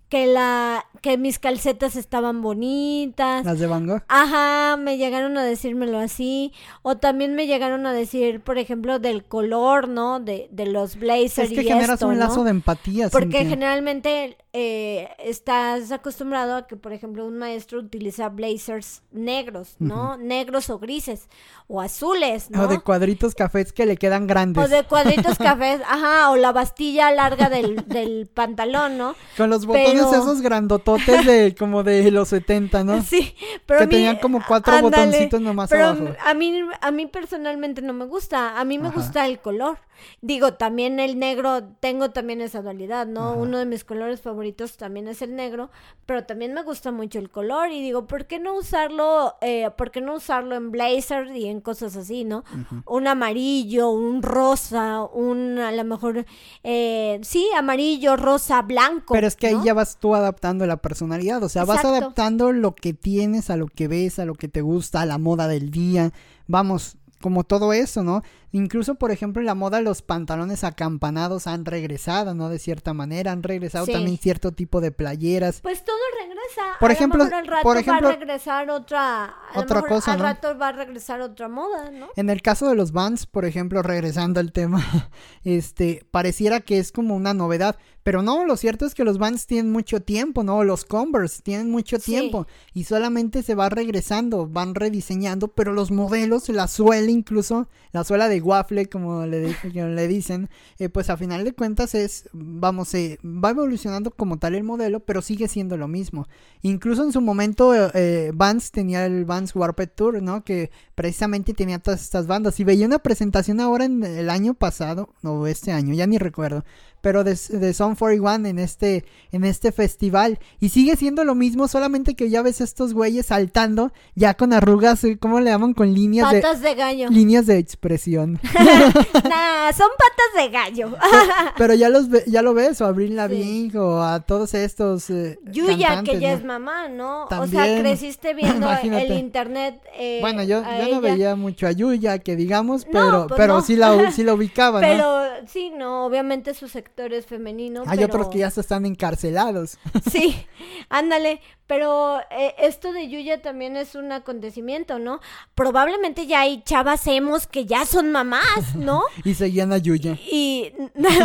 que la que mis calcetas estaban bonitas. Las de Van Gogh. Ajá, me llegaron a decírmelo así o también me llegaron a decir, por ejemplo, del color, ¿no? De, de los blazers Es que generas un lazo de empatía. Porque generalmente eh, estás acostumbrado a que, por ejemplo, un maestro utiliza blazers negros, ¿no? Negros o grises o azules, ¿no? O de cuadritos cafés que le quedan grandes. O de cuadritos cafés, ajá, o la bastilla larga del, del pantalón, ¿no? Con los botones esos grandototes de como de los 70, ¿no? Sí, pero que tenían como cuatro botoncitos nomás pero a mí a mí personalmente no me gusta, a mí me gusta el color. Digo, también el negro tengo también esa dualidad, ¿no? Uno de mis colores favoritos también es el negro, pero también me gusta mucho el color y digo, ¿por qué no usarlo, eh, por qué no usarlo en blazer y en cosas así, ¿no? Un amarillo, un rosa, un a lo mejor, eh, sí, amarillo, rosa, blanco. Pero es que ahí ya vas tú adaptando la personalidad, o sea, vas adaptando lo que tienes a lo que ves, a lo que te gusta, a la moda del día. Vamos, como todo eso, ¿no? Incluso, por ejemplo, en la moda los pantalones acampanados han regresado, ¿no? De cierta manera, han regresado también cierto tipo de playeras. Pues todo regresa. Por ejemplo, por ejemplo, va a regresar otra, otra cosa, al rato va a regresar otra moda, ¿no? En el caso de los Vans, por ejemplo, regresando al tema, este, pareciera que es como una novedad, pero no, lo cierto es que los Vans tienen mucho tiempo, ¿no? Los Converse tienen mucho tiempo y solamente se va regresando, van rediseñando, pero los modelos, la suela incluso, la suela de waffle, como le, le dicen, eh, pues a final de cuentas es, vamos, eh, va evolucionando como tal el modelo, pero sigue siendo lo mismo. Incluso en su momento eh, Vans tenía el Vans Warped Tour, ¿no? Que precisamente tenía todas estas bandas. Y veía una presentación ahora en el año pasado, no, este año, ya ni recuerdo, pero de, de Song 41 en este, en este festival. Y sigue siendo lo mismo, solamente que ya ves estos güeyes saltando, ya con arrugas, ¿cómo le llaman? Con líneas patas de, gallo. Líneas de expresión. nah, son patas de gallo. pero, ya los ya lo ves, o a Abril Lavigne, o a todos estos. Eh, Yuya, que ya es mamá, ¿no? o sea, creciste viendo el internet. Eh, bueno, yo, yo no veía mucho a Yuya, que digamos, pero, pues pero sí, la, sí la ubicaba, ¿no? Pero sí, no, obviamente su sector femenino. Hay otros que ya se están encarcelados. Sí, ándale, pero eh, esto de Yuya también es un acontecimiento, ¿no? Probablemente ya hay chavas hemos que ya son mamás, ¿no? y seguían a Yuya. Y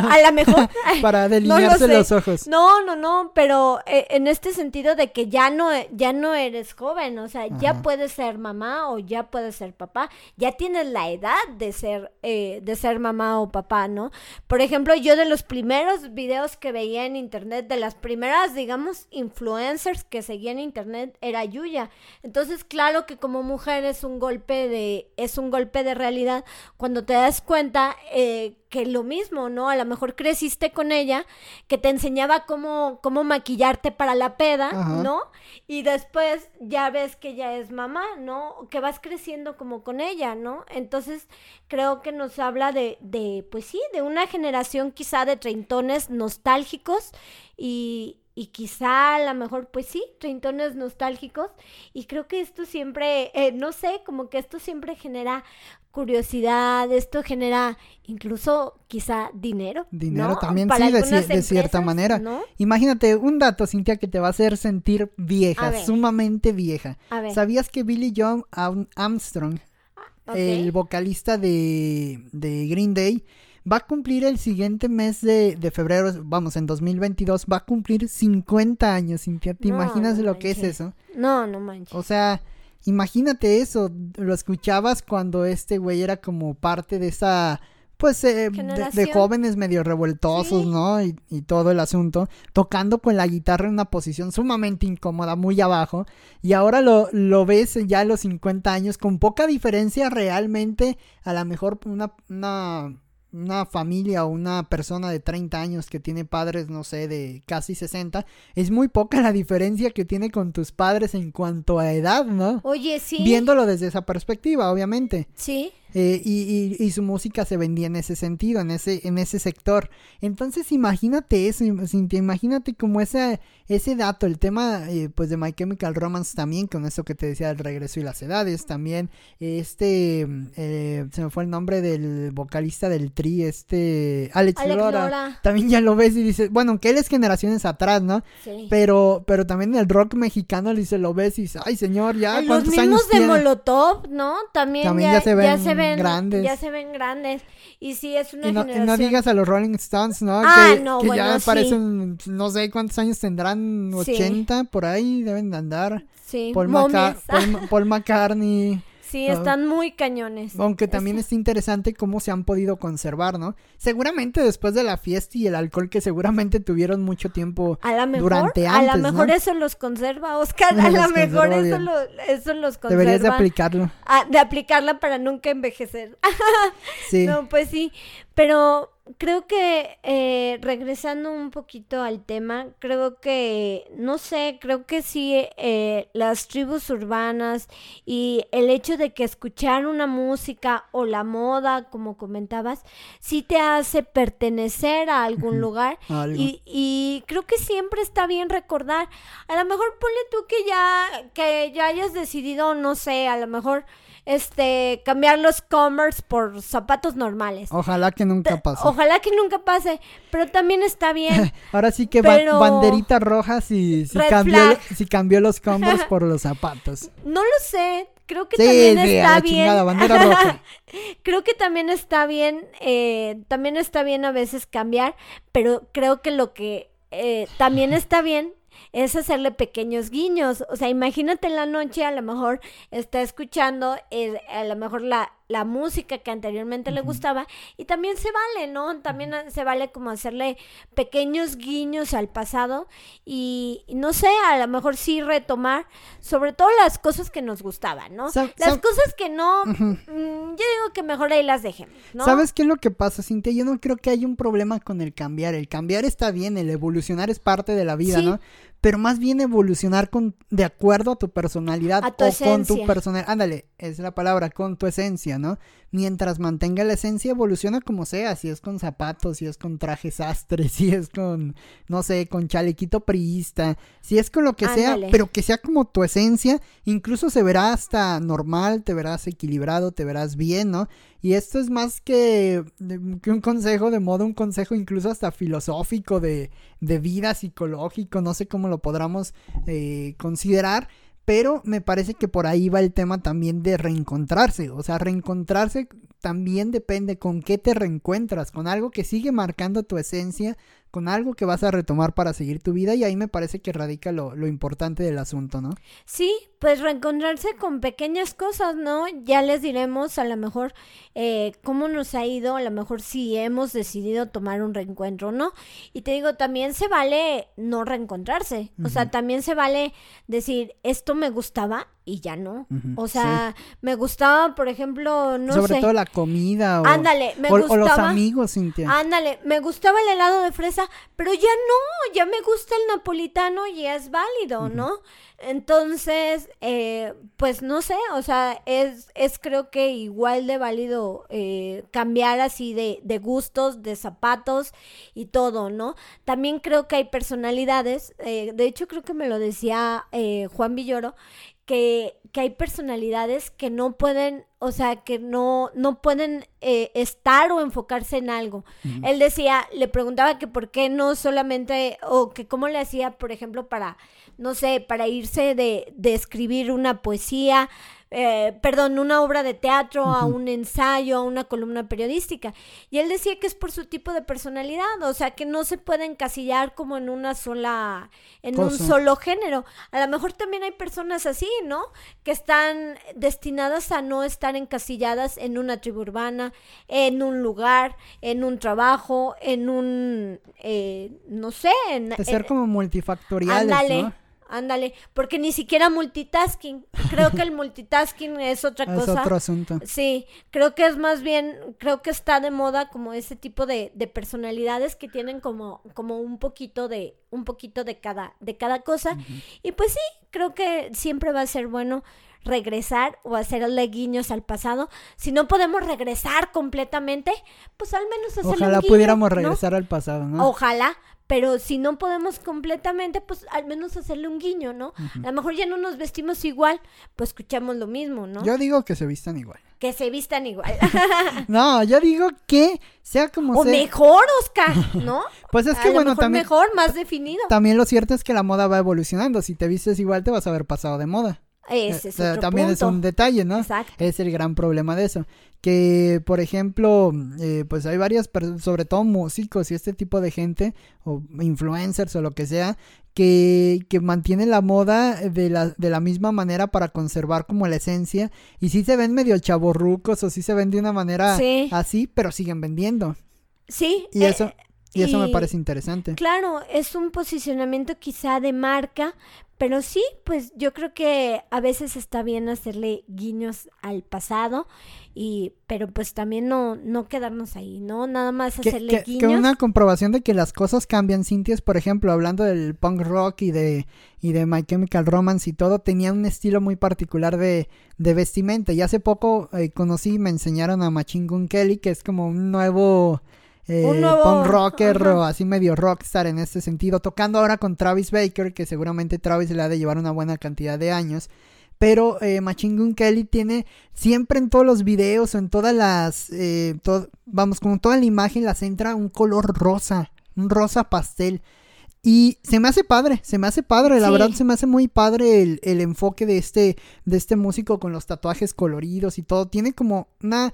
a lo mejor... Para delinearse los ojos. No, no, no, pero eh, en este sentido de que ya no, ya no eres joven, o sea, ya puedes ser mamá o ya puedes ser papá, ya tienes la edad de ser, eh, de ser mamá o papá, ¿no? Por ejemplo, yo de los primeros videos que veía en internet, de las primeras, digamos, influencers que seguía en internet era Yuya. Entonces, claro que como mujer es un golpe de, es un golpe de realidad cuando te das cuenta eh, que lo mismo, ¿no? A lo mejor creciste con ella, que te enseñaba cómo, cómo maquillarte para la peda, ¿no? Y después ya ves que ya es mamá, ¿no? Que vas creciendo como con ella, ¿no? Entonces creo que nos habla de, de pues sí, de una generación quizá de treintones nostálgicos y, y quizá a lo mejor, pues sí, treintones nostálgicos. Y creo que esto siempre, eh, no sé, como que esto siempre genera curiosidad, esto genera incluso quizá dinero. Dinero también, sí, de, cierta manera. Imagínate un dato, Cintia, que te va a hacer sentir vieja, sumamente vieja. ¿Sabías que Billy John Armstrong, ah, el vocalista de, de Green Day, va a cumplir el siguiente mes de, febrero, vamos, en 2022, va a cumplir 50 años, Cintia. ¿Te imaginas lo que es eso? No, no manches. O sea, imagínate eso, lo escuchabas cuando este güey era como parte de esa pues eh, de, jóvenes medio revoltosos, ¿no? Y, y, todo el asunto, tocando con la guitarra en una posición sumamente incómoda, muy abajo, y ahora lo, lo ves ya a los 50 años, con poca diferencia realmente, a lo mejor una, una una familia o una persona de 30 años que tiene padres, no sé, de casi 60, es muy poca la diferencia que tiene con tus padres en cuanto a edad, ¿no? Oye, sí. Viéndolo desde esa perspectiva, obviamente. Sí. Eh, y, y, su música se vendía en ese sentido, en ese, en ese sector. Entonces imagínate eso, Cintia, imagínate como ese, ese dato, el tema eh, pues de My Chemical Romance también, con eso que te decía del regreso y las edades, también este, eh, se me fue el nombre del vocalista del Tri, este, Alex, Lora, también ya lo ves y dices, bueno, aunque él es generaciones atrás, ¿no? Sí. Pero, pero también el rock mexicano, dice, lo ves y dices, ay señor, ya, Los mismos de Molotov, ¿no? También, también ya, se ven grandes. Ya se ven grandes. Y sí, es una y no, generación... no digas a los Rolling Stones, ¿no? Ah, que, no, que bueno, ya parecen, no sé cuántos años tendrán, 80 por ahí, deben de andar. Sí, Paul, Paul McCartney. Sí, están muy cañones. Aunque también es interesante cómo se han podido conservar, ¿no? Seguramente después de la fiesta y el alcohol que seguramente tuvieron mucho tiempo durante antes, A lo mejor eso los conserva, Oscar. A lo mejor eso, eso, los conserva. Deberías de aplicarlo. Ah, de aplicarla para nunca envejecer. sí. No, pues sí. Pero creo que eh, regresando un poquito al tema, creo que, no sé, creo que sí, eh, las tribus urbanas y el hecho de que escuchar una música o la moda, como comentabas, sí te hace pertenecer a algún lugar. Y, y, creo que siempre está bien recordar. A lo mejor ponle tú que ya, que ya hayas decidido, no sé, a lo mejor este, cambiar los commerce por zapatos normales. Ojalá que nunca pase. Ojalá que nunca pase, pero también está bien. Ahora sí que banderitas banderita roja si, si, cambió, si cambió los commerce por los zapatos. No lo sé, creo que también está bien. creo que también está bien, eh, también está bien a veces cambiar, pero creo que lo que eh, también está bien es hacerle pequeños guiños. O sea, imagínate en la noche, a lo mejor está escuchando, eh, a lo mejor la, la música que anteriormente le gustaba y también se vale, ¿no? También se vale como hacerle pequeños guiños al pasado y, no sé, a lo mejor sí retomar sobre todo las cosas que nos gustaban, ¿no? las cosas que no, mm, yo digo que mejor ahí las dejemos, ¿no? ¿Sabes qué es lo que pasa, Cintia? Yo no creo que haya un problema con el cambiar, el cambiar está bien, el evolucionar es parte de la vida, ¿no? Pero más bien evolucionar con de acuerdo a tu personalidad o con tu personalidad. Ándale, es la palabra, con tu esencia, ¿no? Mientras mantenga la esencia, evoluciona como sea, si es con zapatos, si es con trajes sastre, si es con, no sé, con chalequito priista, si es con lo que sea, pero que sea como tu esencia, incluso se verá hasta normal, te verás equilibrado, te verás bien, ¿no? Y esto es más que, que un consejo de modo, un consejo incluso hasta filosófico de, de vida, psicológico, no sé cómo lo podamos eh, considerar pero me parece que por ahí va el tema también de reencontrarse. O sea, reencontrarse también depende con qué te reencuentras, con algo que sigue marcando tu esencia, con algo que vas a retomar para seguir tu vida y ahí me parece que radica lo, lo, importante del asunto, ¿no? Sí, pues reencontrarse con pequeñas cosas, ¿no? Ya les diremos a lo mejor eh, cómo nos ha ido, a lo mejor si hemos decidido tomar un reencuentro, ¿no? Y te digo, también se vale no reencontrarse, o sea, también se vale decir, esto me gustaba y ya no. o sea, me gustaba, por ejemplo, no sé. Sobre todo la comida o, ándale, me gustaba, o los amigos, Cintia. Ándale, me gustaba el helado de fresa, pero ya no, ya me gusta el napolitano y es válido, ¿no? Entonces, eh, pues no sé, o sea, es, es creo que igual de válido eh, cambiar así de, de, gustos, de zapatos y todo, ¿no? También creo que hay personalidades, eh, de hecho creo que me lo decía Juan Villoro, que, que, hay personalidades que no pueden, o sea, que no, no pueden eh, estar o enfocarse en algo. Él decía, le preguntaba que por qué no solamente, o que cómo le hacía, por ejemplo, para, no sé, para irse de, de escribir una poesía, eh, perdón, una obra de teatro, a un ensayo, a una columna periodística. Y él decía que es por su tipo de personalidad, o sea, que no se puede encasillar como en una sola, en un solo género. A lo mejor también hay personas así, ¿no? Que están destinadas a no estar encasilladas en una tribu urbana, en un lugar, en un trabajo, en un, eh, no sé, en... De ser como multifactoriales, ¿no? Ándale, porque ni siquiera multitasking. Creo que el multitasking es otra cosa. Es otro asunto. Sí, creo que es más bien, creo que está de moda como ese tipo de, de personalidades que tienen como, como un poquito de, un poquito de cada, de cada cosa. Y pues sí, creo que siempre va a ser bueno regresar o hacerle guiños al pasado. Si no podemos regresar completamente, pues al menos hacerle Ojalá pudiéramos regresar al pasado, ¿no? Ojalá, pero si no podemos completamente, pues al menos hacerle un guiño, ¿no? A lo mejor ya no nos vestimos igual, pues escuchamos lo mismo, ¿no? Yo digo que se vistan igual. Que se vistan igual. no, yo digo que sea como o mejor, Oscar, ¿no? pues es que bueno, también mejor, más definido. También lo cierto es que la moda va evolucionando, si te vistes igual te vas a ver pasado de moda. Ese es eh, También es un detalle, ¿no? Exacto. Es el gran problema de eso. Que, por ejemplo, eh, pues hay varias, sobre todo músicos y este tipo de gente, o influencers o lo que sea, que, que mantienen la moda de la, de la misma manera para conservar como la esencia. Y sí se ven medio chaborrucos o sí se ven de una manera así, pero siguen vendiendo. Sí. Y eso... Eh, y eso me parece interesante. Claro, es un posicionamiento quizá de marca, pero sí, pues yo creo que a veces está bien hacerle guiños al pasado y pero pues también no no quedarnos ahí, ¿no? Nada más hacerle guiños. Que una comprobación de que las cosas cambian, Cintia, es por ejemplo, hablando del punk rock y de y de My Chemical Romance y todo, tenía un estilo muy particular de, de vestimenta. Y hace poco eh, conocí, me enseñaron a Machine Gun Kelly, que es como un nuevo eh, punk rocker o así medio rockstar en este sentido, tocando ahora con Travis Baker, que seguramente Travis le ha de llevar una buena cantidad de años. Pero eh, Machine Gun Kelly tiene siempre en todos los videos o en todas las, eh, vamos, como toda la imagen la centra un color rosa, un rosa pastel. Y se me hace padre, se me hace padre, la verdad se me hace muy padre el, el, enfoque de este, de este músico con los tatuajes coloridos y todo. Tiene como una,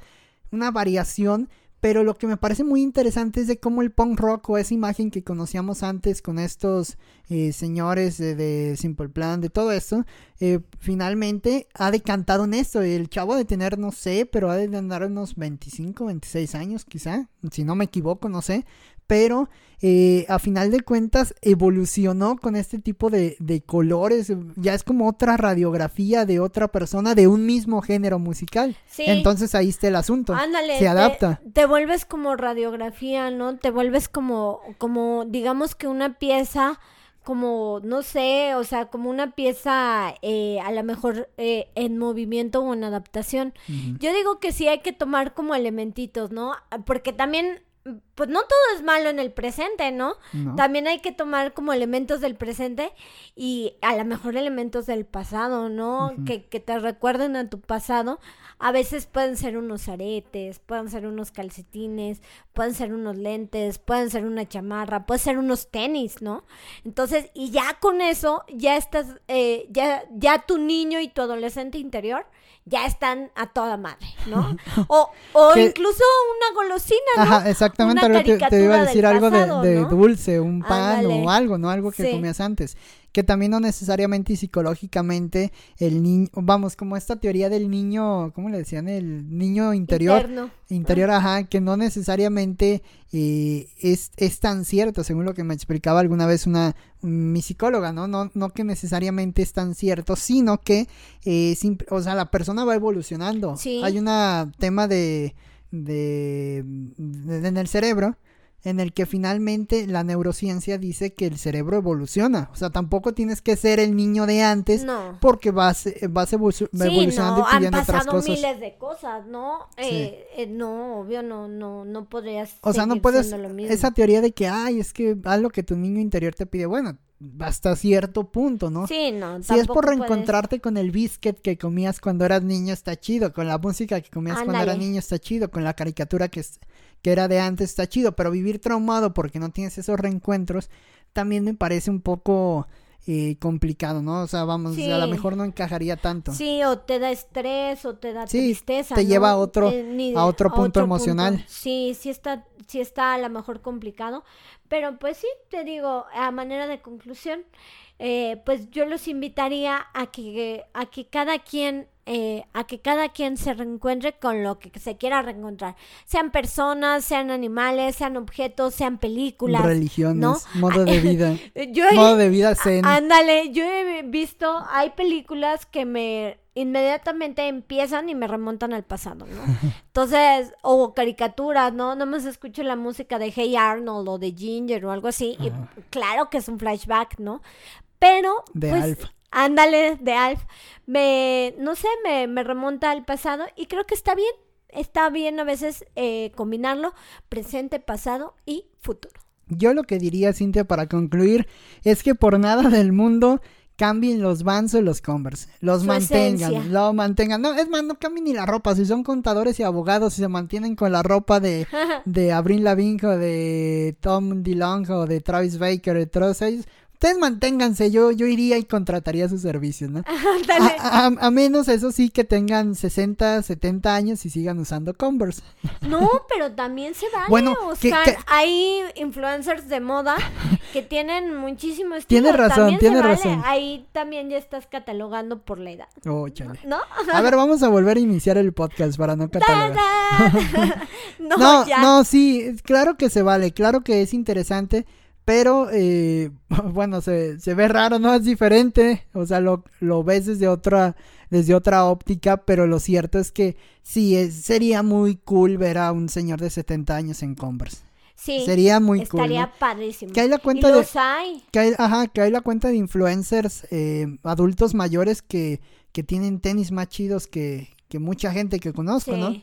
una variación pero lo que me parece muy interesante es de cómo el punk rock o esa imagen que conocíamos antes con estos eh, señores de, Simple Plan, de todo esto, eh, finalmente ha decantado en esto. El chavo de tener, no sé, pero ha de andar unos 25, 26 años quizá, si no me equivoco, no sé pero eh, a final de cuentas evolucionó con este tipo de, colores, ya es como otra radiografía de otra persona de un mismo género musical. Entonces ahí está el asunto. Ándale, se adapta. Te, vuelves como radiografía, ¿no? Te vuelves como, como, digamos que una pieza como, no sé, o sea, como una pieza eh, a lo mejor eh, en movimiento o en adaptación. Yo digo que sí hay que tomar como elementitos, ¿no? Porque también pues no todo es malo en el presente, ¿no? También hay que tomar como elementos del presente y a lo mejor elementos del pasado, ¿no? que, que, te recuerden a tu pasado. A veces pueden ser unos aretes, pueden ser unos calcetines, pueden ser unos lentes, pueden ser una chamarra, pueden ser unos tenis, ¿no? Entonces, y ya con eso, ya estás, eh, ya, ya tu niño y tu adolescente interior ya están a toda madre, ¿no? O, o incluso una golosina, ¿no? Ajá, exactamente, te, iba a decir algo de, dulce, un pan o algo, ¿no? Algo que comías antes que también no necesariamente y psicológicamente el niño, vamos, como esta teoría del niño, ¿cómo le decían? El niño interior. Interior, ajá, que no necesariamente eh, es, es, tan cierto, según lo que me explicaba alguna vez una, mi psicóloga, ¿no? ¿no? No que necesariamente es tan cierto, sino que, eh, o sea, la persona va evolucionando. Hay un tema de, de, de, en el cerebro en el que finalmente la neurociencia dice que el cerebro evoluciona. O sea, tampoco tienes que ser el niño de antes porque vas, vas evolucionando y pidiendo otras cosas. miles de cosas, ¿no? Eh, eh, no, obvio, no, no, no podrías. O sea, no puedes. Esa teoría de que, ay, es que haz lo que tu niño interior te pide. Bueno, hasta cierto punto, ¿no? Sí, no. Si es por reencontrarte con el biscuit que comías cuando eras niño, está chido. Con la música que comías cuando eras niño, está chido. Con la caricatura que, que era de antes, está chido. Pero vivir traumado porque no tienes esos reencuentros, también me parece un poco eh, complicado, ¿no? O sea, vamos, a lo mejor no encajaría tanto. Sí, o te da estrés, o te da tristeza. Te lleva a otro, eh, a otro punto emocional. Sí, sí está, sí está a lo mejor complicado. Pero pues sí, te digo, a manera de conclusión, eh, pues yo los invitaría a que, a que cada quien eh, a que cada quien se reencuentre con lo que se quiera reencontrar. Sean personas, sean animales, sean objetos, sean películas. Religiones, modo de vida. modo de vida zen. Ándale, yo he visto, hay películas que me inmediatamente empiezan y me remontan al pasado, ¿no? Entonces, o caricaturas, ¿no? No más escucho la música de Hey Arnold o de Ginger o algo así, y claro que es un flashback, ¿no? Pero, de pues, Ándale, de Alf. Me, no sé, me, me, remonta al pasado y creo que está bien. Está bien a veces eh, combinarlo, presente, pasado y futuro. Yo lo que diría, Cintia, para concluir, es que por nada del mundo cambien los Vans o los Converse. Los mantengan, lo mantengan. No, es más, no cambien ni la ropa. Si son contadores y abogados y se mantienen con la ropa de, de Abril Lavigne o de Tom DeLonge o de Travis Baker, de todos ellos, ustedes manténganse, yo, yo iría y contrataría sus servicios, ¿no? a, menos eso sí que tengan 60, 70 años y sigan usando Converse. No, pero también se vale bueno, Hay influencers de moda que tienen muchísimo estilo. Tiene razón, tiene razón. Ahí también ya estás catalogando por la edad. Oh, chale. ¿No? A ver, vamos a volver a iniciar el podcast para no catalogar. no, no, no, sí, claro que se vale, claro que es interesante Pero, eh, bueno, se, se, ve raro, ¿no? Es diferente. O sea, lo, lo, ves desde otra, desde otra óptica. Pero lo cierto es que sí, sería muy cool ver a un señor de 70 años en Converse. Sí. Sería muy cool. Estaría padrísimo. Que hay la cuenta y de. Los hay. Que hay, ajá, que hay la cuenta de influencers eh, adultos mayores que, que tienen tenis más chidos que, que mucha gente que conozco, ¿no?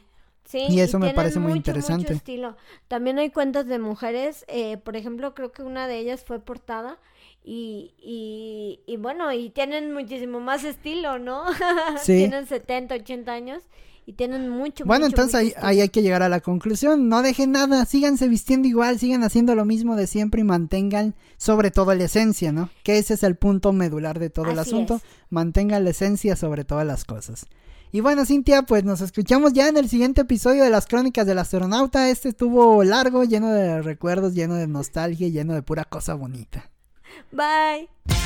Sí, y eso me parece muy interesante. estilo. También hay cuentas de mujeres, eh, por ejemplo, creo que una de ellas fue portada y, y, y bueno, y tienen muchísimo más estilo, ¿no? Sí. tienen 70, 80 años y tienen mucho Bueno, entonces ahí, ahí, hay que llegar a la conclusión. No dejen nada, síganse vistiendo igual, sigan haciendo lo mismo de siempre y mantengan sobre todo la esencia, ¿no? Que ese es el punto medular de todo el asunto. Mantengan la esencia sobre todas las cosas. Y bueno, Cintia, pues nos escuchamos ya en el siguiente episodio de las Crónicas del Astronauta. Este estuvo largo, lleno de recuerdos, lleno de nostalgia lleno de pura cosa bonita. Bye.